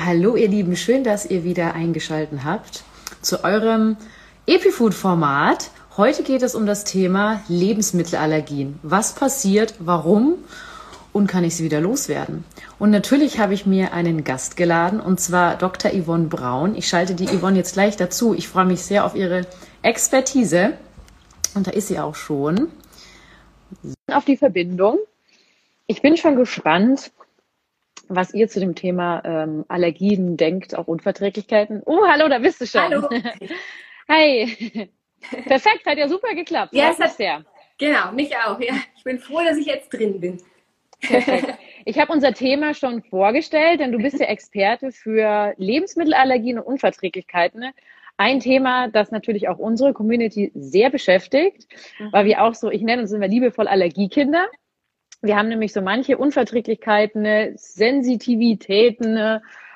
Hallo ihr Lieben, schön, dass ihr wieder eingeschaltet habt zu eurem Epifood-Format. Heute geht es um das Thema Lebensmittelallergien. Was passiert, warum und kann ich sie wieder loswerden? Und natürlich habe ich mir einen Gast geladen und zwar Dr. Yvonne Braun. Ich schalte die Yvonne jetzt gleich dazu. Ich freue mich sehr auf ihre Expertise und da ist sie auch schon. Auf die Verbindung. Ich bin schon gespannt, was ihr zu dem Thema ähm, Allergien denkt, auch Unverträglichkeiten. Oh, hallo, da bist du schon. Hallo. Hey. Perfekt, hat ja super geklappt. Ja, es hat, sehr. Genau, mich auch. Ja, ich bin froh, dass ich jetzt drin bin. Perfekt. Ich habe unser Thema schon vorgestellt, denn du bist ja Experte für Lebensmittelallergien und Unverträglichkeiten. Ein Thema, das natürlich auch unsere Community sehr beschäftigt, mhm. weil wir auch so, ich nenne uns immer liebevoll Allergiekinder. Wir haben nämlich so manche Unverträglichkeiten, Sensitivitäten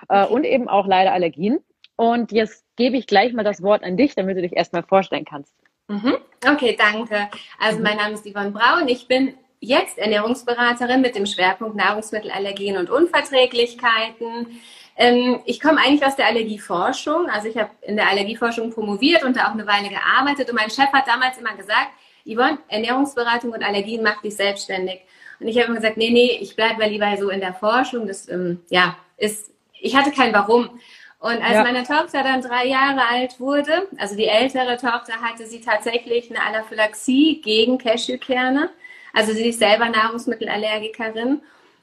äh, und eben auch leider Allergien. Und jetzt gebe ich gleich mal das Wort an dich, damit du dich erstmal vorstellen kannst. Mhm. Okay, danke. Also mhm. mein Name ist Yvonne Braun. Ich bin jetzt Ernährungsberaterin mit dem Schwerpunkt Nahrungsmittelallergien und Unverträglichkeiten. Ähm, ich komme eigentlich aus der Allergieforschung. Also ich habe in der Allergieforschung promoviert und da auch eine Weile gearbeitet. Und mein Chef hat damals immer gesagt, Yvonne, Ernährungsberatung und Allergien macht dich selbstständig. Und ich habe immer gesagt, nee, nee, ich bleibe lieber so in der Forschung. Das, ähm, ja, ist, ich hatte kein Warum. Und als ja. meine Tochter dann drei Jahre alt wurde, also die ältere Tochter hatte sie tatsächlich eine Anaphylaxie gegen Cashewkerne. Also sie ist selber Nahrungsmittelallergikerin.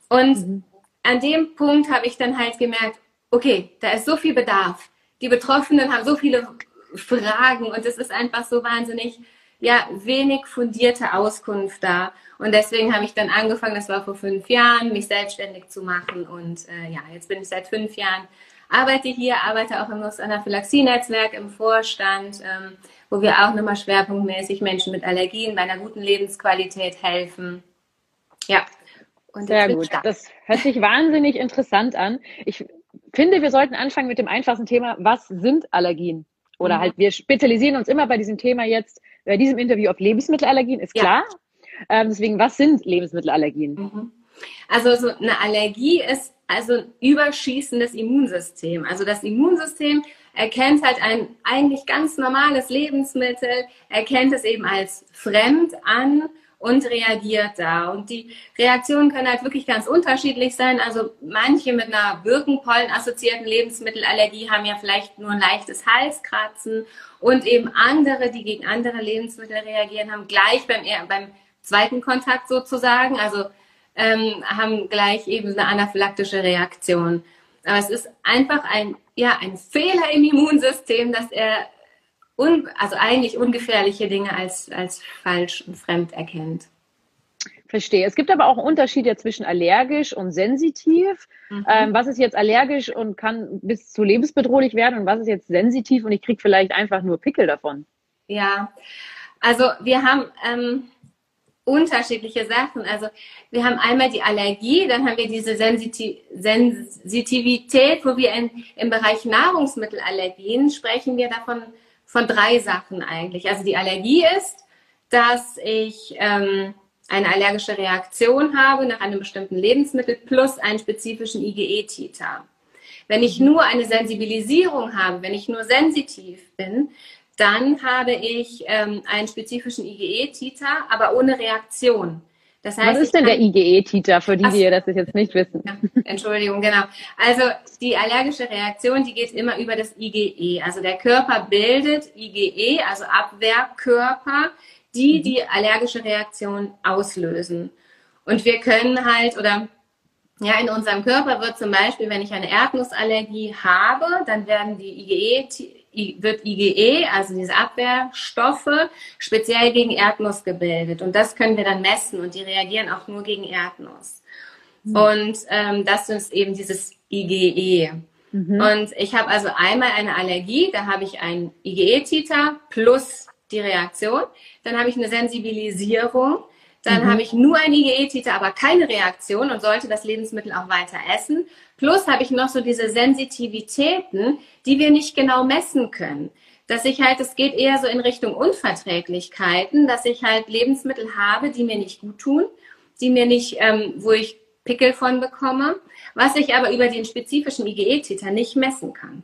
Und mhm. an dem Punkt habe ich dann halt gemerkt, okay, da ist so viel Bedarf. Die Betroffenen haben so viele Fragen und es ist einfach so wahnsinnig, ja, wenig fundierte Auskunft da. Und deswegen habe ich dann angefangen, das war vor fünf Jahren, mich selbstständig zu machen. Und äh, ja, jetzt bin ich seit fünf Jahren, arbeite hier, arbeite auch im Anaphylaxie-Netzwerk im Vorstand, ähm, wo wir auch nochmal schwerpunktmäßig Menschen mit Allergien bei einer guten Lebensqualität helfen. Ja. Und Sehr gut. Das hört sich wahnsinnig interessant an. Ich finde, wir sollten anfangen mit dem einfachsten Thema. Was sind Allergien? Oder mhm. halt, wir spezialisieren uns immer bei diesem Thema jetzt, bei diesem Interview auf Lebensmittelallergien, ist klar. Ja. Ähm, deswegen, was sind Lebensmittelallergien? Mhm. Also so eine Allergie ist also ein überschießendes Immunsystem. Also das Immunsystem erkennt halt ein eigentlich ganz normales Lebensmittel, erkennt es eben als fremd an und reagiert da. Und die Reaktionen können halt wirklich ganz unterschiedlich sein. Also manche mit einer Birkenpollen assoziierten Lebensmittelallergie haben ja vielleicht nur ein leichtes Halskratzen und eben andere, die gegen andere Lebensmittel reagieren, haben gleich beim, beim zweiten Kontakt sozusagen, also ähm, haben gleich eben eine anaphylaktische Reaktion. Aber es ist einfach ein, ja, ein Fehler im Immunsystem, dass er un, also eigentlich ungefährliche Dinge als, als falsch und fremd erkennt. Verstehe. Es gibt aber auch einen Unterschied ja zwischen allergisch und sensitiv. Mhm. Ähm, was ist jetzt allergisch und kann bis zu lebensbedrohlich werden und was ist jetzt sensitiv und ich kriege vielleicht einfach nur Pickel davon? Ja, also wir haben ähm, unterschiedliche Sachen. Also wir haben einmal die Allergie, dann haben wir diese Sensitiv Sensitivität, wo wir in, im Bereich Nahrungsmittelallergien sprechen wir davon von drei Sachen eigentlich. Also die Allergie ist, dass ich ähm, eine allergische Reaktion habe nach einem bestimmten Lebensmittel plus einen spezifischen IgE-Titer. Wenn ich nur eine Sensibilisierung habe, wenn ich nur sensitiv bin, dann habe ich ähm, einen spezifischen IgE-Titer, aber ohne Reaktion. Das heißt, Was ist denn der IgE-Titer für die, die das jetzt nicht wissen? Ja, Entschuldigung, genau. Also die allergische Reaktion, die geht immer über das IgE. Also der Körper bildet IgE, also Abwehrkörper, die mhm. die allergische Reaktion auslösen. Und wir können halt, oder ja, in unserem Körper wird zum Beispiel, wenn ich eine Erdnussallergie habe, dann werden die IgE wird IgE, also diese Abwehrstoffe, speziell gegen Erdnuss gebildet. Und das können wir dann messen und die reagieren auch nur gegen Erdnuss. Mhm. Und ähm, das ist eben dieses IgE. Mhm. Und ich habe also einmal eine Allergie, da habe ich ein IgE-Titer plus die Reaktion. Dann habe ich eine Sensibilisierung. Dann mhm. habe ich nur ein IgE-Titer, aber keine Reaktion und sollte das Lebensmittel auch weiter essen. Plus habe ich noch so diese Sensitivitäten, die wir nicht genau messen können. Dass ich halt, es geht eher so in Richtung Unverträglichkeiten, dass ich halt Lebensmittel habe, die mir nicht gut tun, die mir nicht, ähm, wo ich Pickel von bekomme, was ich aber über den spezifischen IgE-Titer nicht messen kann.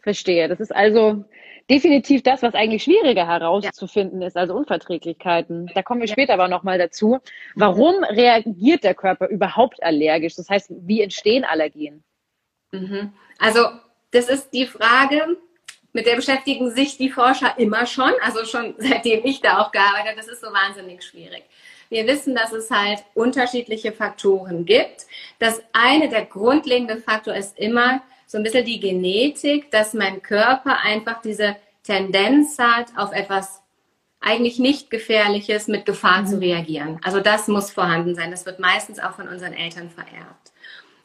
Verstehe. Das ist also definitiv das, was eigentlich schwieriger herauszufinden ja. ist, also Unverträglichkeiten. Da kommen wir später aber nochmal dazu. Warum reagiert der Körper überhaupt allergisch? Das heißt, wie entstehen Allergien? Mhm. Also, das ist die Frage, mit der beschäftigen sich die Forscher immer schon, also schon seitdem ich da auch gearbeitet habe. Das ist so wahnsinnig schwierig. Wir wissen, dass es halt unterschiedliche Faktoren gibt. Das eine, der grundlegende Faktor ist immer so ein bisschen die Genetik, dass mein Körper einfach diese Tendenz hat, auf etwas eigentlich nicht Gefährliches mit Gefahr mhm. zu reagieren. Also das muss vorhanden sein. Das wird meistens auch von unseren Eltern vererbt.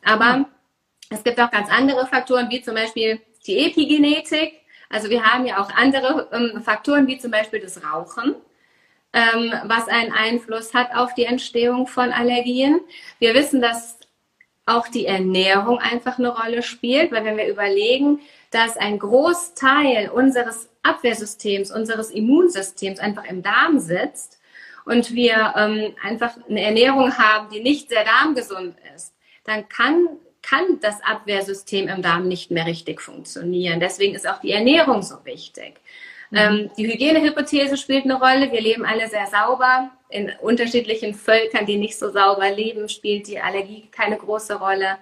Aber mhm. es gibt auch ganz andere Faktoren, wie zum Beispiel die Epigenetik. Also wir haben ja auch andere ähm, Faktoren, wie zum Beispiel das Rauchen ähm, was einen Einfluss hat auf die Entstehung von Allergien. Wir wissen, dass auch die Ernährung einfach eine Rolle spielt, weil wenn wir überlegen, dass ein Großteil unseres Abwehrsystems, unseres Immunsystems einfach im Darm sitzt und wir ähm, einfach eine Ernährung haben, die nicht sehr darmgesund ist, dann kann, kann das Abwehrsystem im Darm nicht mehr richtig funktionieren. Deswegen ist auch die Ernährung so wichtig. Mhm. Ähm, die Hygienehypothese spielt eine Rolle. Wir leben alle sehr sauber. In unterschiedlichen Völkern, die nicht so sauber leben, spielt die Allergie keine große Rolle.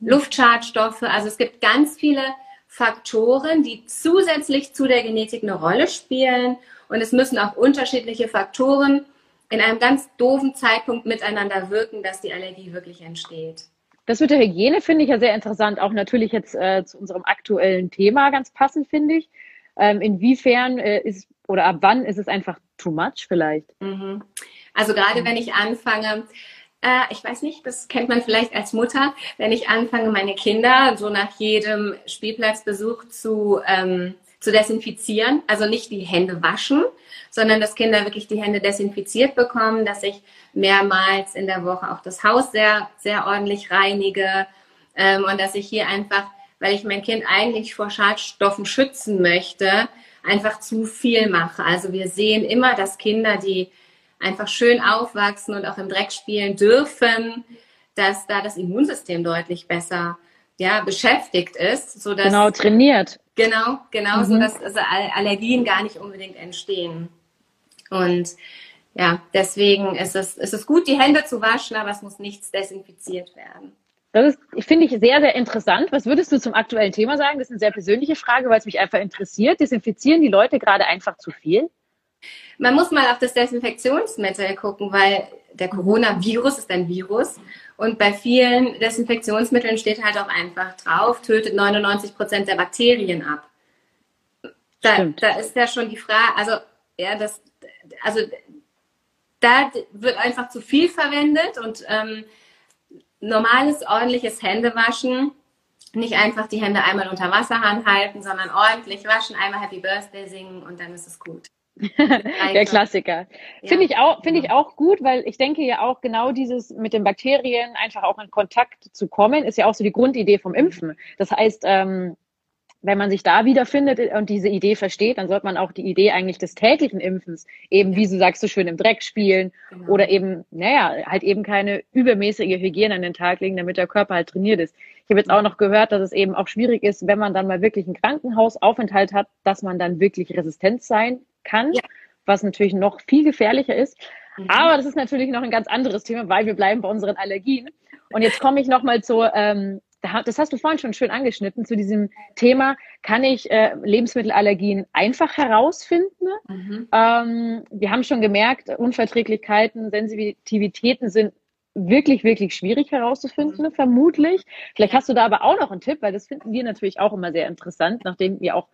Luftschadstoffe, also es gibt ganz viele Faktoren, die zusätzlich zu der Genetik eine Rolle spielen. Und es müssen auch unterschiedliche Faktoren in einem ganz doofen Zeitpunkt miteinander wirken, dass die Allergie wirklich entsteht. Das mit der Hygiene finde ich ja sehr interessant, auch natürlich jetzt äh, zu unserem aktuellen Thema ganz passend, finde ich. Ähm, inwiefern äh, ist oder ab wann ist es einfach too much vielleicht? Mhm. Also gerade wenn ich anfange, äh, ich weiß nicht, das kennt man vielleicht als Mutter, wenn ich anfange, meine Kinder so nach jedem Spielplatzbesuch zu, ähm, zu desinfizieren, also nicht die Hände waschen, sondern dass Kinder wirklich die Hände desinfiziert bekommen, dass ich mehrmals in der Woche auch das Haus sehr, sehr ordentlich reinige ähm, und dass ich hier einfach weil ich mein Kind eigentlich vor Schadstoffen schützen möchte, einfach zu viel mache. Also wir sehen immer, dass Kinder, die einfach schön aufwachsen und auch im Dreck spielen dürfen, dass da das Immunsystem deutlich besser ja, beschäftigt ist. Sodass, genau, trainiert. Genau, genau, mhm. so dass also Allergien gar nicht unbedingt entstehen. Und ja, deswegen ist es, ist es gut, die Hände zu waschen, aber es muss nichts desinfiziert werden. Das ist, finde ich, sehr, sehr interessant. Was würdest du zum aktuellen Thema sagen? Das ist eine sehr persönliche Frage, weil es mich einfach interessiert. Desinfizieren die Leute gerade einfach zu viel? Man muss mal auf das Desinfektionsmittel gucken, weil der Coronavirus ist ein Virus und bei vielen Desinfektionsmitteln steht halt auch einfach drauf, tötet 99 Prozent der Bakterien ab. Da, da, ist ja schon die Frage, also ja, das, also da wird einfach zu viel verwendet und ähm, normales, ordentliches Händewaschen. Nicht einfach die Hände einmal unter Wasserhahn halten, sondern ordentlich waschen, einmal Happy Birthday singen und dann ist es gut. Der Klassiker. Ja. Finde ich auch, finde ich auch gut, weil ich denke ja auch genau dieses mit den Bakterien einfach auch in Kontakt zu kommen, ist ja auch so die Grundidee vom Impfen. Das heißt, ähm, wenn man sich da wiederfindet und diese Idee versteht, dann sollte man auch die Idee eigentlich des täglichen Impfens eben, wie du sagst, so schön im Dreck spielen genau. oder eben, naja, halt eben keine übermäßige Hygiene an den Tag legen, damit der Körper halt trainiert ist. Ich habe jetzt auch noch gehört, dass es eben auch schwierig ist, wenn man dann mal wirklich einen Krankenhausaufenthalt hat, dass man dann wirklich resistent sein kann, ja. was natürlich noch viel gefährlicher ist. Mhm. Aber das ist natürlich noch ein ganz anderes Thema, weil wir bleiben bei unseren Allergien. Und jetzt komme ich nochmal zu ähm, das hast du vorhin schon schön angeschnitten, zu diesem Thema, kann ich äh, Lebensmittelallergien einfach herausfinden? Mhm. Ähm, wir haben schon gemerkt, Unverträglichkeiten, Sensitivitäten sind wirklich, wirklich schwierig herauszufinden, mhm. vermutlich. Vielleicht hast du da aber auch noch einen Tipp, weil das finden wir natürlich auch immer sehr interessant, nachdem wir auch,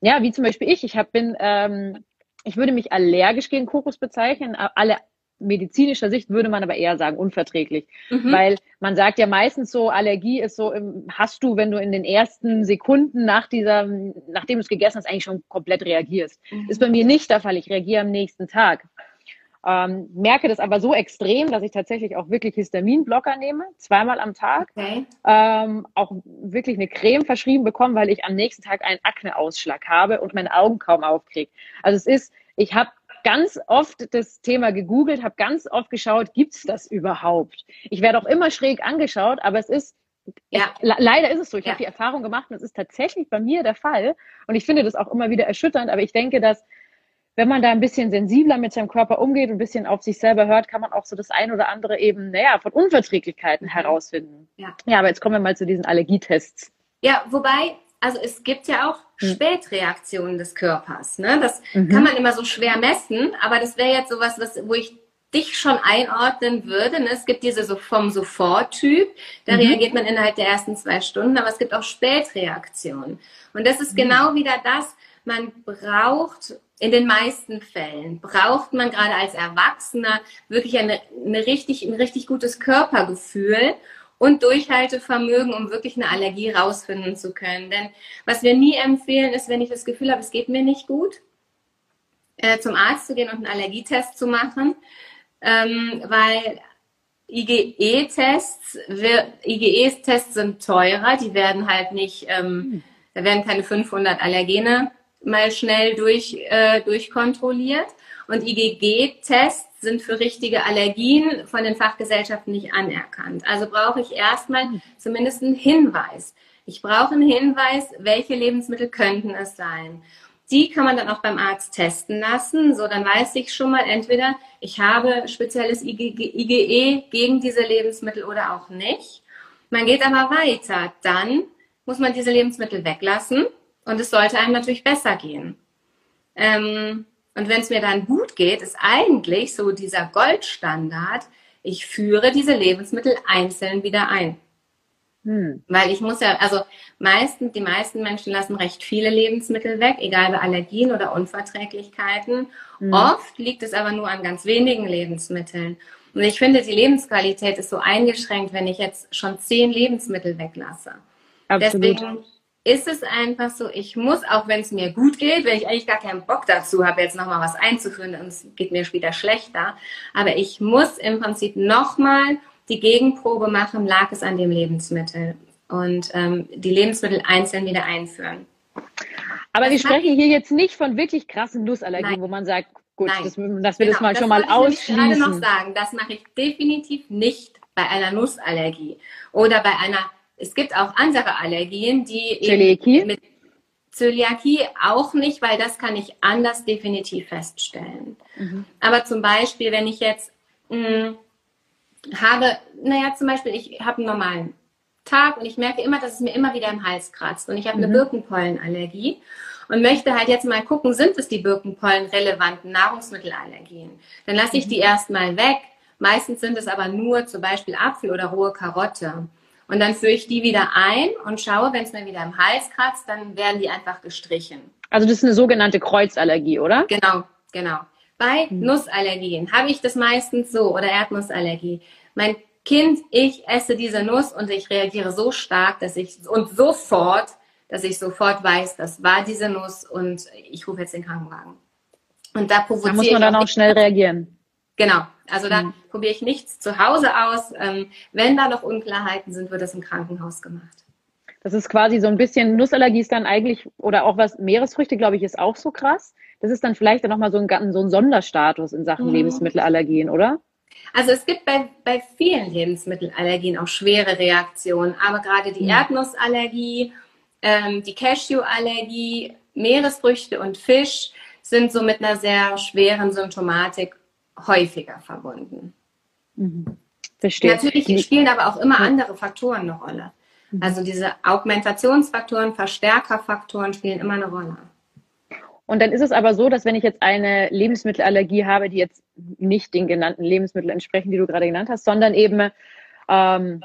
ja, wie zum Beispiel ich, ich hab, bin, ähm, ich würde mich allergisch gegen Kokos bezeichnen. Alle medizinischer Sicht würde man aber eher sagen unverträglich, mhm. weil man sagt ja meistens so, Allergie ist so, hast du, wenn du in den ersten Sekunden nach dieser, nachdem du es gegessen hast, eigentlich schon komplett reagierst. Mhm. Ist bei mir nicht der Fall. Ich reagiere am nächsten Tag. Ähm, merke das aber so extrem, dass ich tatsächlich auch wirklich Histaminblocker nehme, zweimal am Tag. Okay. Ähm, auch wirklich eine Creme verschrieben bekomme, weil ich am nächsten Tag einen Akneausschlag habe und meine Augen kaum aufkriege. Also es ist, ich habe ganz oft das Thema gegoogelt, habe ganz oft geschaut, gibt's das überhaupt? Ich werde auch immer schräg angeschaut, aber es ist ja. Es, leider ist es so. Ich ja. habe die Erfahrung gemacht und es ist tatsächlich bei mir der Fall. Und ich finde das auch immer wieder erschütternd. Aber ich denke, dass wenn man da ein bisschen sensibler mit seinem Körper umgeht und ein bisschen auf sich selber hört, kann man auch so das ein oder andere eben, naja, von Unverträglichkeiten mhm. herausfinden. Ja. ja, aber jetzt kommen wir mal zu diesen Allergietests. Ja, wobei, also es gibt ja auch hm. Spätreaktionen des Körpers. Ne? Das mhm. kann man immer so schwer messen, aber das wäre jetzt sowas, was, wo ich dich schon einordnen würde. Ne? Es gibt diese so vom Sofort-Typ, da mhm. reagiert man innerhalb der ersten zwei Stunden, aber es gibt auch Spätreaktionen. Und das ist mhm. genau wieder das, man braucht in den meisten Fällen braucht man gerade als Erwachsener wirklich eine, eine richtig, ein richtig gutes Körpergefühl und Durchhaltevermögen, um wirklich eine Allergie rausfinden zu können. Denn was wir nie empfehlen, ist, wenn ich das Gefühl habe, es geht mir nicht gut, äh, zum Arzt zu gehen und einen Allergietest zu machen, ähm, weil IgE-Tests, IgE-Tests sind teurer, die werden halt nicht, ähm, hm. da werden keine 500 Allergene mal schnell durch, äh, durchkontrolliert. Und IgG-Tests sind für richtige Allergien von den Fachgesellschaften nicht anerkannt. Also brauche ich erstmal zumindest einen Hinweis. Ich brauche einen Hinweis, welche Lebensmittel könnten es sein. Die kann man dann auch beim Arzt testen lassen. So, dann weiß ich schon mal entweder, ich habe spezielles IgE gegen diese Lebensmittel oder auch nicht. Man geht aber weiter. Dann muss man diese Lebensmittel weglassen und es sollte einem natürlich besser gehen. Ähm, und wenn es mir dann gut geht, ist eigentlich so dieser Goldstandard, ich führe diese Lebensmittel einzeln wieder ein. Hm. Weil ich muss ja, also meistens, die meisten Menschen lassen recht viele Lebensmittel weg, egal bei Allergien oder Unverträglichkeiten. Hm. Oft liegt es aber nur an ganz wenigen Lebensmitteln. Und ich finde, die Lebensqualität ist so eingeschränkt, wenn ich jetzt schon zehn Lebensmittel weglasse. Absolut. Deswegen ist es einfach so, ich muss, auch wenn es mir gut geht, wenn ich eigentlich gar keinen Bock dazu habe, jetzt nochmal was einzuführen und es geht mir später schlechter, aber ich muss im Prinzip nochmal die Gegenprobe machen, lag es an dem Lebensmittel und ähm, die Lebensmittel einzeln wieder einführen. Aber das wir sprechen hier jetzt nicht von wirklich krassen Nussallergien, Nein. wo man sagt, gut, Nein. das, dass wir genau, das mal das schon mal ausschließen. Ich gerade noch sagen, das mache ich definitiv nicht bei einer Nussallergie oder bei einer es gibt auch andere Allergien, die Zöliakie? mit Zöliakie auch nicht, weil das kann ich anders definitiv feststellen. Mhm. Aber zum Beispiel, wenn ich jetzt mh, hm, habe, naja, zum Beispiel, ich habe einen normalen Tag und ich merke immer, dass es mir immer wieder im Hals kratzt und ich habe eine mhm. Birkenpollenallergie und möchte halt jetzt mal gucken, sind es die Birkenpollen relevanten Nahrungsmittelallergien? Dann lasse ich die mhm. erstmal weg. Meistens sind es aber nur zum Beispiel Apfel oder rohe Karotte. Und dann führe ich die wieder ein und schaue, wenn es mir wieder im Hals kratzt, dann werden die einfach gestrichen. Also das ist eine sogenannte Kreuzallergie, oder? Genau, genau. Bei hm. Nussallergien habe ich das meistens so oder Erdnussallergie. Mein Kind, ich esse diese Nuss und ich reagiere so stark, dass ich und sofort, dass ich sofort weiß, das war diese Nuss und ich rufe jetzt den Krankenwagen. Und da provoziere Da muss man dann auch schnell reagieren. Genau. Also da mhm. probiere ich nichts zu Hause aus. Ähm, wenn da noch Unklarheiten sind, wird das im Krankenhaus gemacht. Das ist quasi so ein bisschen Nussallergie ist dann eigentlich, oder auch was, Meeresfrüchte, glaube ich, ist auch so krass. Das ist dann vielleicht dann nochmal so ein, so ein Sonderstatus in Sachen mhm. Lebensmittelallergien, oder? Also es gibt bei, bei vielen Lebensmittelallergien auch schwere Reaktionen, aber gerade die mhm. Erdnussallergie, ähm, die Cashewallergie, Meeresfrüchte und Fisch sind so mit einer sehr schweren Symptomatik häufiger verbunden. Mhm. Verstehe. Natürlich spielen aber auch immer andere Faktoren eine Rolle. Mhm. Also diese Augmentationsfaktoren, Verstärkerfaktoren spielen immer eine Rolle. Und dann ist es aber so, dass wenn ich jetzt eine Lebensmittelallergie habe, die jetzt nicht den genannten Lebensmitteln entsprechen, die du gerade genannt hast, sondern eben ähm,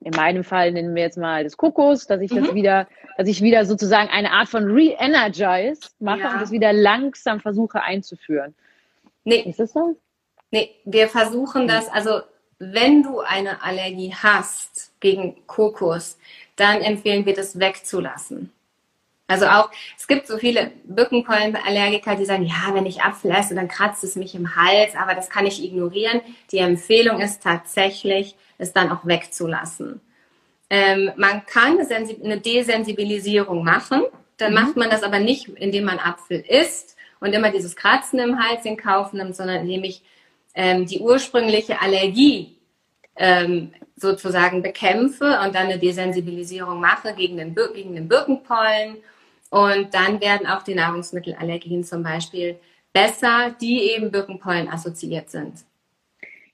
in meinem Fall nennen wir jetzt mal das Kokos, dass ich mhm. das wieder, dass ich wieder sozusagen eine Art von Re-Energize mache ja. und das wieder langsam versuche einzuführen. Nee. Ist das so? Nee, wir versuchen das, also wenn du eine Allergie hast gegen Kokos, dann empfehlen wir das wegzulassen. Also auch, es gibt so viele Birkenpollenallergiker, die sagen, ja, wenn ich Apfel esse, dann kratzt es mich im Hals, aber das kann ich ignorieren. Die Empfehlung ist tatsächlich, es dann auch wegzulassen. Ähm, man kann eine Desensibilisierung machen, dann mhm. macht man das aber nicht, indem man Apfel isst, und immer dieses Kratzen im Hals in Kauf nimmt, sondern indem ich ähm, die ursprüngliche Allergie ähm, sozusagen bekämpfe und dann eine Desensibilisierung mache gegen den, gegen den Birkenpollen. Und dann werden auch die Nahrungsmittelallergien zum Beispiel besser, die eben Birkenpollen assoziiert sind.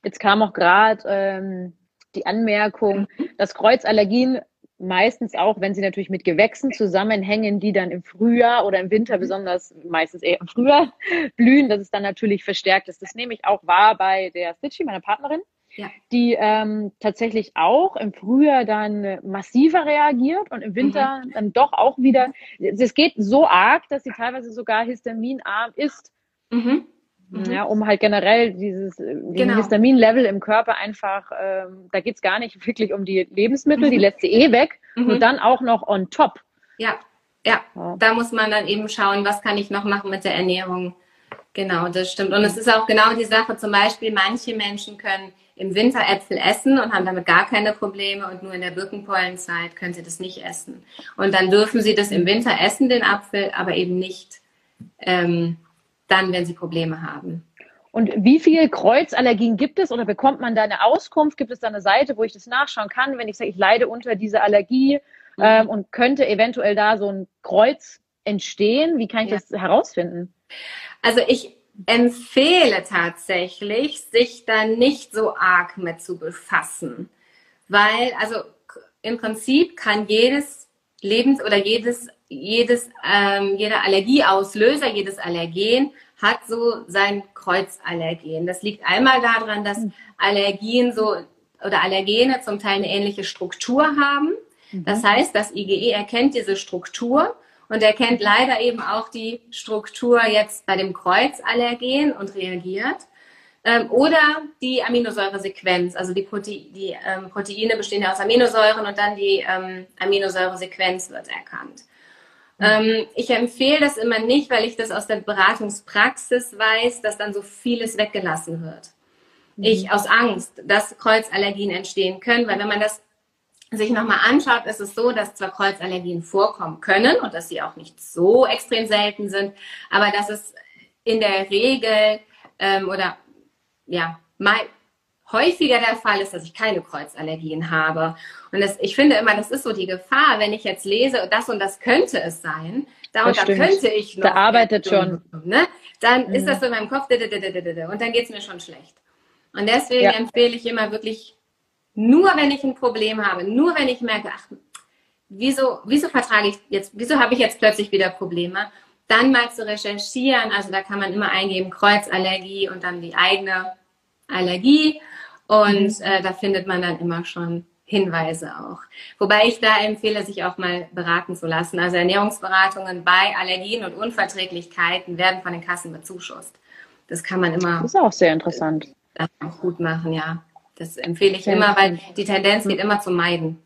Jetzt kam auch gerade ähm, die Anmerkung, mhm. dass Kreuzallergien meistens auch, wenn sie natürlich mit Gewächsen zusammenhängen, die dann im Frühjahr oder im Winter mhm. besonders, meistens eher im Frühjahr blühen, dass es dann natürlich verstärkt ist. Das nehme ich auch wahr bei der Stitchy, meiner Partnerin, ja. die ähm, tatsächlich auch im Frühjahr dann massiver reagiert und im Winter mhm. dann doch auch wieder, es geht so arg, dass sie teilweise sogar histaminarm ist. Mhm. Mhm. Ja, um halt generell dieses genau. Histamin-Level im Körper einfach, ähm, da geht's gar nicht wirklich um die Lebensmittel, mhm. die lässt sie eh weg mhm. und dann auch noch on top. Ja, ja, ja, da muss man dann eben schauen, was kann ich noch machen mit der Ernährung. Genau, das stimmt. Und es ist auch genau die Sache, zum Beispiel, manche Menschen können im Winter Äpfel essen und haben damit gar keine Probleme und nur in der Birkenpollenzeit können sie das nicht essen. Und dann dürfen sie das im Winter essen, den Apfel, aber eben nicht ähm, dann, wenn sie Probleme haben. Und wie viele Kreuzallergien gibt es oder bekommt man da eine Auskunft? Gibt es da eine Seite, wo ich das nachschauen kann, wenn ich sage, ich leide unter dieser Allergie mhm. ähm, und könnte eventuell da so ein Kreuz entstehen? Wie kann ich ja. das herausfinden? Also ich empfehle tatsächlich, sich da nicht so arg mit zu befassen, weil also im Prinzip kann jedes Lebens- oder jedes jedes, ähm, jeder Allergieauslöser, jedes Allergen hat so sein Kreuzallergen. Das liegt einmal daran, dass. Allergien so oder Allergene zum Teil eine ähnliche Struktur haben. Mhm. Das heißt, das IgE erkennt diese Struktur und erkennt leider eben auch die Struktur jetzt bei dem Kreuzallergen und reagiert. Ähm, oder die Aminosäuresequenz, also die, Prote die ähm, Proteine bestehen ja aus Aminosäuren und dann die ähm, Aminosäuresequenz wird erkannt. Ähm, ich empfehle das immer nicht, weil ich das aus der Beratungspraxis weiß, dass dann so vieles weggelassen wird. Mhm. Ich aus Angst, dass Kreuzallergien entstehen können, weil wenn man das sich nochmal anschaut, ist es so, dass zwar Kreuzallergien vorkommen können und dass sie auch nicht so extrem selten sind, aber dass es in der Regel ähm, oder ja, häufiger der Fall ist, dass ich keine Kreuzallergien habe. Und das, ich finde immer, das ist so die Gefahr, wenn ich jetzt lese, das und das könnte es sein, da und da könnte ich noch. Da arbeitet schon. Ne? Dann mhm. ist das so in meinem Kopf und dann geht es mir schon schlecht. Und deswegen ja. empfehle ich immer wirklich, nur wenn ich ein Problem habe, nur wenn ich merke, ach, wieso, wieso vertrage ich jetzt, wieso habe ich jetzt plötzlich wieder Probleme, dann mal zu recherchieren. Also da kann man immer eingeben, Kreuzallergie und dann die eigene Allergie und mhm. äh, da findet man dann immer schon Hinweise auch. Wobei ich da empfehle, sich auch mal beraten zu lassen. Also Ernährungsberatungen bei Allergien und Unverträglichkeiten werden von den Kassen bezuschusst. Das kann man immer. Das ist auch sehr interessant. Auch gut machen, ja. Das empfehle ich sehr immer, weil die Tendenz geht immer zum Meiden.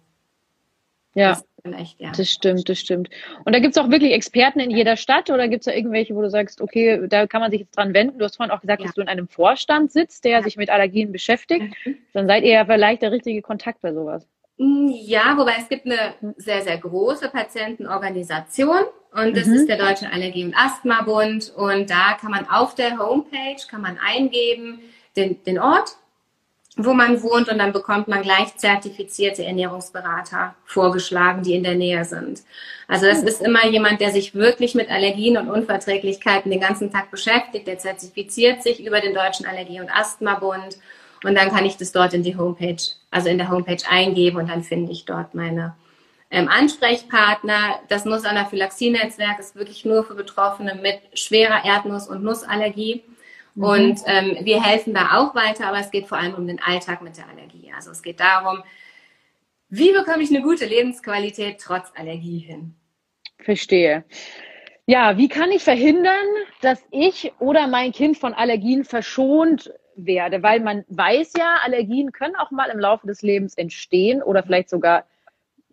Ja. Das vielleicht, ja. Das stimmt, das stimmt. Und da gibt es auch wirklich Experten in jeder Stadt oder gibt es da irgendwelche, wo du sagst, okay, da kann man sich jetzt dran wenden? Du hast vorhin auch gesagt, ja. dass du in einem Vorstand sitzt, der ja. sich mit Allergien beschäftigt. Mhm. Dann seid ihr ja vielleicht der richtige Kontakt bei sowas. Mm, ja, wobei es gibt eine sehr, sehr große Patientenorganisation und das mhm. ist der Deutsche Allergie- und Asthma-Bund und da kann man auf der Homepage, kann man eingeben den, den Ort, wo man wohnt und dann bekommt man gleich zertifizierte Ernährungsberater vorgeschlagen, die in der Nähe sind. Also das ist immer jemand, der sich wirklich mit Allergien und Unverträglichkeiten den ganzen Tag beschäftigt, der zertifiziert sich über den Deutschen Allergie- und Asthma-Bund und dann kann ich das dort in die Homepage, also in der Homepage eingeben und dann finde ich dort meine ähm, Ansprechpartner. Das Nuss-Anaphylaxie-Netzwerk ist wirklich nur für Betroffene mit schwerer Erdnuss- und Nussallergie. Mhm. Und ähm, wir helfen da auch weiter, aber es geht vor allem um den Alltag mit der Allergie. Also es geht darum, wie bekomme ich eine gute Lebensqualität trotz Allergie hin? Verstehe. Ja, wie kann ich verhindern, dass ich oder mein Kind von Allergien verschont werde? Weil man weiß ja, Allergien können auch mal im Laufe des Lebens entstehen oder vielleicht sogar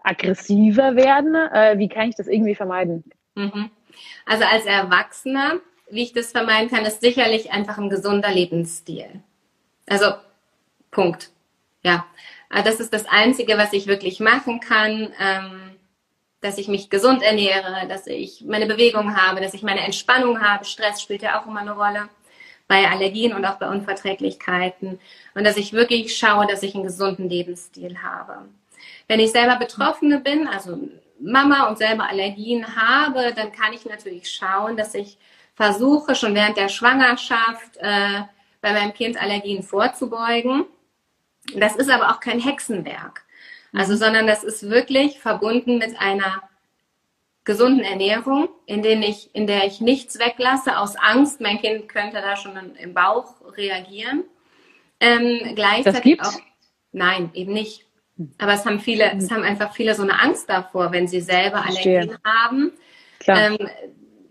aggressiver werden. Äh, wie kann ich das irgendwie vermeiden? Mhm. Also als Erwachsener wie ich das vermeiden kann, ist sicherlich einfach ein gesunder Lebensstil. Also, Punkt. Ja. Das ist das Einzige, was ich wirklich machen kann. Ähm, dass ich mich gesund ernähre, dass ich meine Bewegung habe, dass ich meine Entspannung habe. Stress spielt ja auch immer eine Rolle bei Allergien und auch bei Unverträglichkeiten. Und dass ich wirklich schaue, dass ich einen gesunden Lebensstil habe. Wenn ich selber Betroffene bin, also Mama und selber Allergien habe, dann kann ich natürlich schauen, dass ich versuche, schon während der Schwangerschaft äh, bei meinem Kind Allergien vorzubeugen. Das ist aber auch kein Hexenwerk. Also, mhm. sondern das ist wirklich verbunden mit einer gesunden Ernährung, in, denen ich, in der ich nichts weglasse aus Angst. Mein Kind könnte da schon im Bauch reagieren. Ähm, gleichzeitig das gibt's? auch. Nein, eben nicht. Aber es haben viele, es haben einfach viele so eine Angst davor, wenn sie selber Allergien haben. Ähm,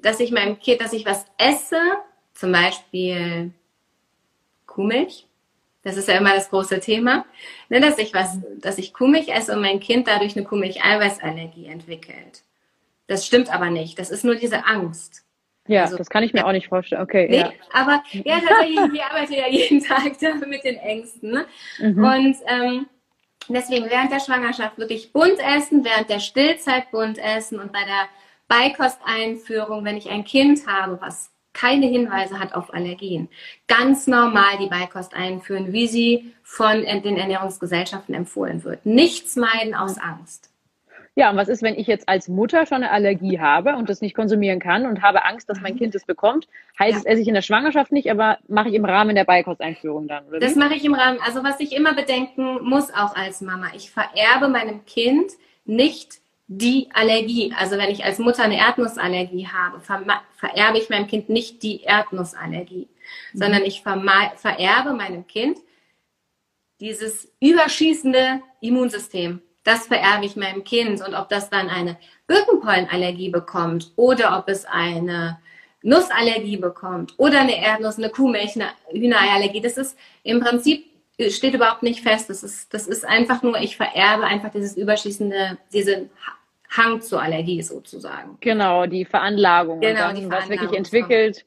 dass ich meinem Kind, dass ich was esse, zum Beispiel Kuhmilch. Das ist ja immer das große Thema, ne, dass ich was, dass ich Kuhmilch esse und mein Kind dadurch eine Kuhmilch-Eiweißallergie entwickelt. Das stimmt aber nicht. Das ist nur diese Angst. Ja, also, das kann ich mir ja, auch nicht vorstellen. Okay. Nee, ja. aber ja, tatsächlich, ich arbeite ja jeden Tag mit den Ängsten. Ne? Mhm. Und ähm, deswegen während der Schwangerschaft wirklich bunt essen, während der Stillzeit bunt essen und bei der Beikosteinführung, wenn ich ein Kind habe, was keine Hinweise hat auf Allergien, ganz normal die Beikost einführen, wie sie von den Ernährungsgesellschaften empfohlen wird. Nichts meiden aus Angst. Ja, und was ist, wenn ich jetzt als Mutter schon eine Allergie habe und das nicht konsumieren kann und habe Angst, dass mein Kind es bekommt? Heißt ja. es, esse ich in der Schwangerschaft nicht, aber mache ich im Rahmen der Beikosteinführung dann? Oder das mache ich im Rahmen. Also was ich immer bedenken muss, auch als Mama, ich vererbe meinem Kind nicht die Allergie. Also wenn ich als Mutter eine Erdnussallergie habe, ver vererbe ich meinem Kind nicht die Erdnussallergie, mhm. sondern ich vererbe meinem Kind dieses überschießende Immunsystem das vererbe ich meinem Kind. Und ob das dann eine Birkenpollenallergie bekommt oder ob es eine Nussallergie bekommt oder eine Erdnuss, eine Kuhmilch, eine Hühnerallergie, das ist im Prinzip steht überhaupt nicht fest. Das ist, das ist einfach nur, ich vererbe einfach dieses überschießende, diesen Hang zur Allergie sozusagen. Genau, die Veranlagung. Genau, und dann, die. Was wirklich entwickelt,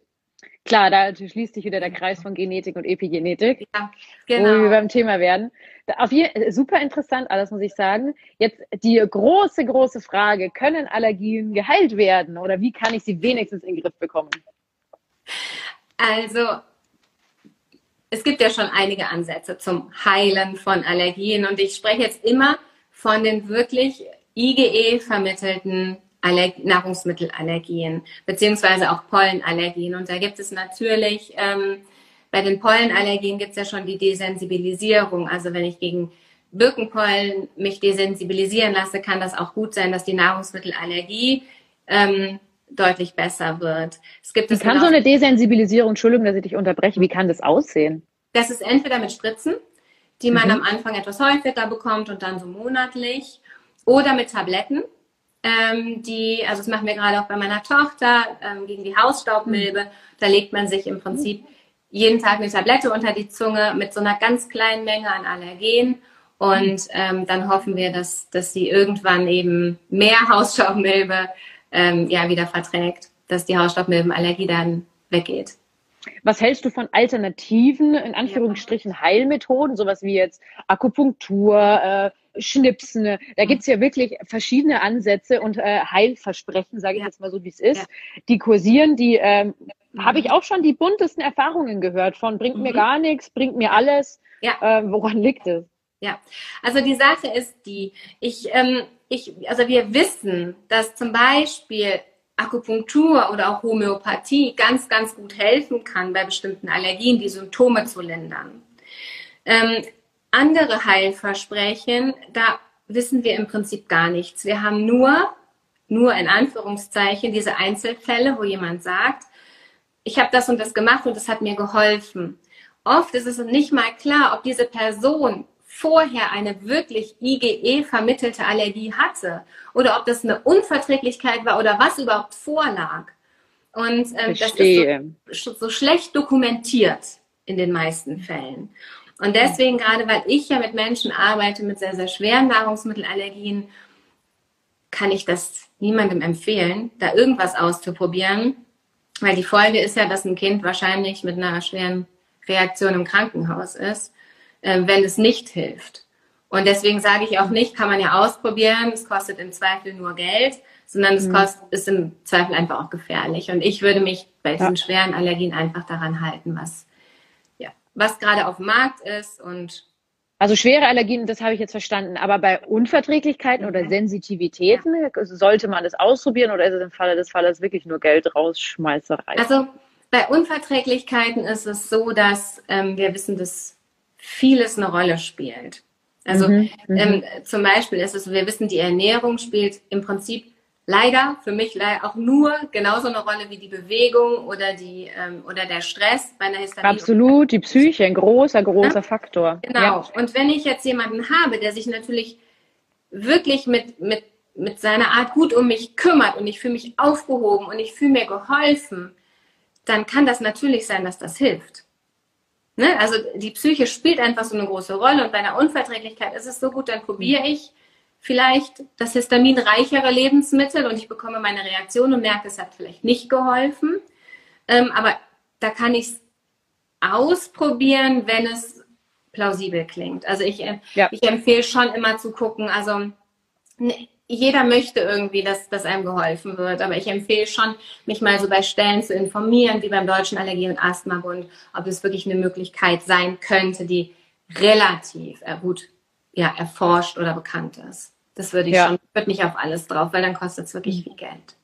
Klar, da schließt sich wieder der Kreis von Genetik und Epigenetik, ja, genau. wo wir beim Thema werden. Auf jeden, super interessant alles, muss ich sagen. Jetzt die große, große Frage, können Allergien geheilt werden oder wie kann ich sie wenigstens in den Griff bekommen? Also, es gibt ja schon einige Ansätze zum Heilen von Allergien und ich spreche jetzt immer von den wirklich IgE vermittelten Nahrungsmittelallergien, beziehungsweise auch Pollenallergien. Und da gibt es natürlich, ähm, bei den Pollenallergien gibt es ja schon die Desensibilisierung. Also wenn ich gegen Birkenpollen mich desensibilisieren lasse, kann das auch gut sein, dass die Nahrungsmittelallergie ähm, deutlich besser wird. Es gibt wie kann so eine Desensibilisierung, Entschuldigung, dass ich dich unterbreche, wie kann das aussehen? Das ist entweder mit Spritzen, die man mhm. am Anfang etwas häufiger bekommt und dann so monatlich, oder mit Tabletten ähm, die, also das machen wir gerade auch bei meiner Tochter ähm, gegen die Hausstaubmilbe. Da legt man sich im Prinzip jeden Tag eine Tablette unter die Zunge mit so einer ganz kleinen Menge an Allergen. Und ähm, dann hoffen wir, dass, dass sie irgendwann eben mehr Hausstaubmilbe ähm, ja, wieder verträgt, dass die Hausstaubmilbenallergie dann weggeht. Was hältst du von alternativen, in Anführungsstrichen, Heilmethoden, sowas wie jetzt Akupunktur, äh, Schnipsen. Da mhm. gibt's ja wirklich verschiedene Ansätze und äh, Heilversprechen, sage ich ja. jetzt mal so, wie es ist, ja. die kursieren, die ähm, mhm. habe ich auch schon die buntesten Erfahrungen gehört von bringt mhm. mir gar nichts, bringt mir alles. Ja. Äh, woran liegt es? Ja, also die Sache ist die, ich, ähm, ich, also wir wissen, dass zum Beispiel Akupunktur oder auch Homöopathie ganz, ganz gut helfen kann, bei bestimmten Allergien die Symptome zu lindern. Ähm, andere Heilversprechen, da wissen wir im Prinzip gar nichts. Wir haben nur, nur in Anführungszeichen, diese Einzelfälle, wo jemand sagt, ich habe das und das gemacht und es hat mir geholfen. Oft ist es nicht mal klar, ob diese Person vorher eine wirklich IgE vermittelte Allergie hatte oder ob das eine Unverträglichkeit war oder was überhaupt vorlag. Und ähm, das ist so, so schlecht dokumentiert in den meisten Fällen. Und deswegen, gerade weil ich ja mit Menschen arbeite mit sehr, sehr schweren Nahrungsmittelallergien, kann ich das niemandem empfehlen, da irgendwas auszuprobieren, weil die Folge ist ja, dass ein Kind wahrscheinlich mit einer schweren Reaktion im Krankenhaus ist, äh, wenn es nicht hilft. Und deswegen sage ich auch nicht, kann man ja ausprobieren, es kostet im Zweifel nur Geld, sondern es mhm. kostet, ist im Zweifel einfach auch gefährlich. Und ich würde mich bei diesen schweren Allergien einfach daran halten, was, was gerade auf dem Markt ist und also schwere Allergien, das habe ich jetzt verstanden. Aber bei Unverträglichkeiten oder Sensitivitäten ja. sollte man das ausprobieren oder ist es im Falle des Falles wirklich nur Geld rausschmeißerei? Also bei Unverträglichkeiten ist es so, dass ähm, wir wissen, dass vieles eine Rolle spielt. Also mhm, mhm. ähm, zum Beispiel ist es, wir wissen, die Ernährung spielt im Prinzip leider für mich leider auch nur genauso eine Rolle wie die Bewegung oder die ähm, oder der Stress bei einer Histamin. Absolut, die Psyche, ein großer, großer ja? Faktor. Genau. Ja. Und wenn ich jetzt jemanden habe, der sich natürlich wirklich mit, mit, mit seiner Art gut um mich kümmert und ich fühle mich aufgehoben und ich fühle mir geholfen, dann kann das natürlich sein, dass das hilft. Ne? Also die Psyche spielt einfach so eine große Rolle und bei einer Unverträglichkeit ist es so gut, dann probiere ich vielleicht das histaminreichere Lebensmittel und ich bekomme meine Reaktion und merke, es hat vielleicht nicht geholfen. Ähm, aber da kann ich es ausprobieren, wenn es plausibel klingt. Also ich, äh, ja. ich empfehle schon immer zu gucken, also ne, jeder möchte irgendwie, dass, dass einem geholfen wird, aber ich empfehle schon, mich mal so bei Stellen zu informieren, wie beim Deutschen Allergie- und Asthmabund, ob es wirklich eine Möglichkeit sein könnte, die relativ äh, gut ja, erforscht oder bekannt ist. Das würde ich ja. schon, würde nicht auf alles drauf, weil dann kostet es wirklich viel Geld.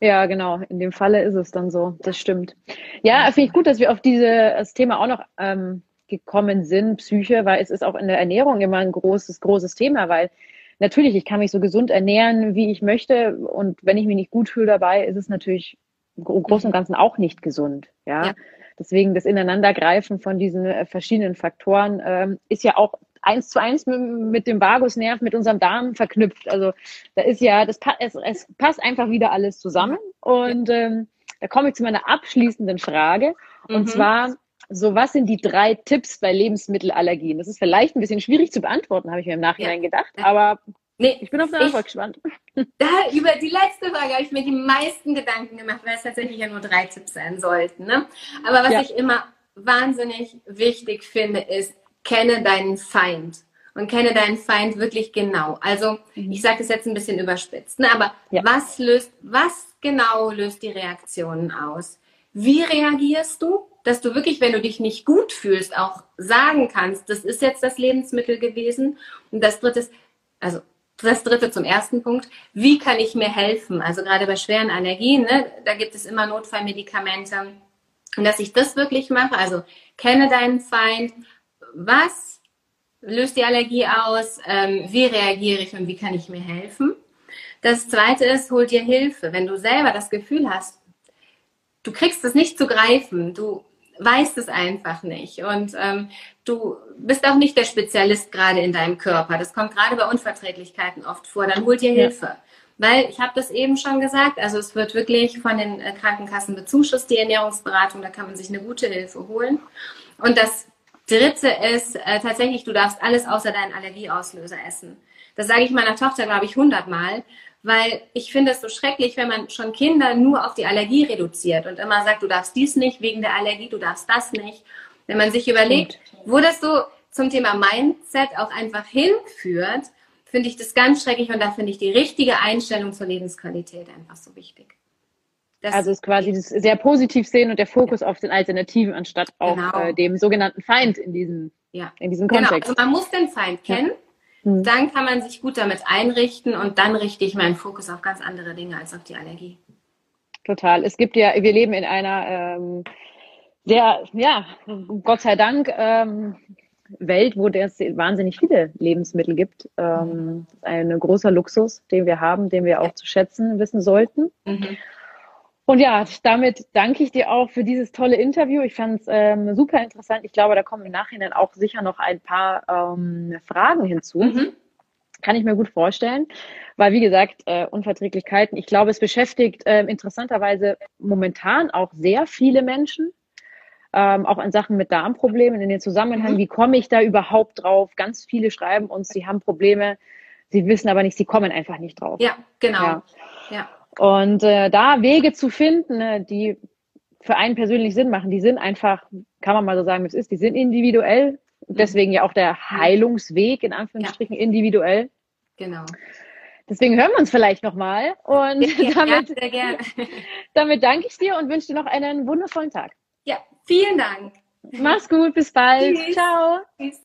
Ja, genau. In dem Falle ist es dann so. Das stimmt. Ja, finde ich gut, dass wir auf dieses Thema auch noch ähm, gekommen sind, Psyche, weil es ist auch in der Ernährung immer ein großes, großes Thema, weil natürlich, ich kann mich so gesund ernähren, wie ich möchte. Und wenn ich mich nicht gut fühle dabei, ist es natürlich im Großen und mhm. Ganzen auch nicht gesund. Ja. ja. Deswegen das Ineinandergreifen von diesen äh, verschiedenen Faktoren ähm, ist ja auch eins zu eins mit, mit dem Vagusnerv, mit unserem Darm verknüpft. Also da ist ja, das es, es passt einfach wieder alles zusammen. Und ähm, da komme ich zu meiner abschließenden Frage. Und mhm. zwar, so was sind die drei Tipps bei Lebensmittelallergien? Das ist vielleicht ein bisschen schwierig zu beantworten, habe ich mir im Nachhinein ja. gedacht. Aber Nee, ich bin auf eine Antwort gespannt. Da, über die letzte Frage habe ich mir die meisten Gedanken gemacht, weil es tatsächlich ja nur drei Tipps sein sollten. Ne? Aber was ja. ich immer wahnsinnig wichtig finde, ist, kenne deinen Feind und kenne deinen Feind wirklich genau. Also mhm. ich sage das jetzt ein bisschen überspitzt, ne? aber ja. was löst, was genau löst die Reaktionen aus? Wie reagierst du, dass du wirklich, wenn du dich nicht gut fühlst, auch sagen kannst, das ist jetzt das Lebensmittel gewesen? Und das dritte ist, also das dritte zum ersten Punkt, wie kann ich mir helfen? Also gerade bei schweren Allergien, ne, da gibt es immer Notfallmedikamente. Und dass ich das wirklich mache, also kenne deinen Feind, was löst die Allergie aus, ähm, wie reagiere ich und wie kann ich mir helfen. Das zweite ist, hol dir Hilfe. Wenn du selber das Gefühl hast, du kriegst es nicht zu greifen, du weißt es einfach nicht und ähm, du bist auch nicht der Spezialist gerade in deinem Körper. Das kommt gerade bei Unverträglichkeiten oft vor. Dann hol dir Hilfe. Ja. Weil ich habe das eben schon gesagt, also es wird wirklich von den äh, Krankenkassen bezuschusst, die Ernährungsberatung, da kann man sich eine gute Hilfe holen. Und das Dritte ist äh, tatsächlich, du darfst alles außer deinen Allergieauslöser essen. Das sage ich meiner Tochter, glaube ich, hundertmal, weil ich finde es so schrecklich, wenn man schon Kinder nur auf die Allergie reduziert und immer sagt, du darfst dies nicht wegen der Allergie, du darfst das nicht. Wenn man sich überlegt, wo das so zum Thema Mindset auch einfach hinführt, finde ich das ganz schrecklich und da finde ich die richtige Einstellung zur Lebensqualität einfach so wichtig. Das also ist quasi das sehr positiv sehen und der Fokus ja. auf den Alternativen anstatt auf genau. äh, dem sogenannten Feind in diesem, ja. in diesem genau. Kontext. Genau, also man muss den Feind kennen, ja. hm. dann kann man sich gut damit einrichten und dann richte ich meinen Fokus auf ganz andere Dinge als auf die Allergie. Total. Es gibt ja, wir leben in einer ähm, sehr, ja, Gott sei Dank, ähm, Welt, wo es wahnsinnig viele Lebensmittel gibt. Ähm, ein großer Luxus, den wir haben, den wir auch zu schätzen wissen sollten. Mhm. Und ja, damit danke ich dir auch für dieses tolle Interview. Ich fand es ähm, super interessant. Ich glaube, da kommen im Nachhinein auch sicher noch ein paar ähm, Fragen hinzu. Mhm. Kann ich mir gut vorstellen. Weil, wie gesagt, äh, Unverträglichkeiten, ich glaube, es beschäftigt äh, interessanterweise momentan auch sehr viele Menschen. Ähm, auch in Sachen mit Darmproblemen, in den Zusammenhang, mhm. wie komme ich da überhaupt drauf? Ganz viele schreiben uns, sie haben Probleme, sie wissen aber nicht, sie kommen einfach nicht drauf. Ja, genau. Ja. ja. Und äh, da Wege zu finden, ne, die für einen persönlich Sinn machen, die sind einfach, kann man mal so sagen, wie es ist, die sind individuell Deswegen ja auch der Heilungsweg in Anführungsstrichen ja. individuell. Genau. Deswegen hören wir uns vielleicht nochmal. Und sehr damit, gerne. damit danke ich dir und wünsche dir noch einen wundervollen Tag. Ja, vielen Dank. Mach's gut, bis bald. Tschüss. Ciao. Tschüss.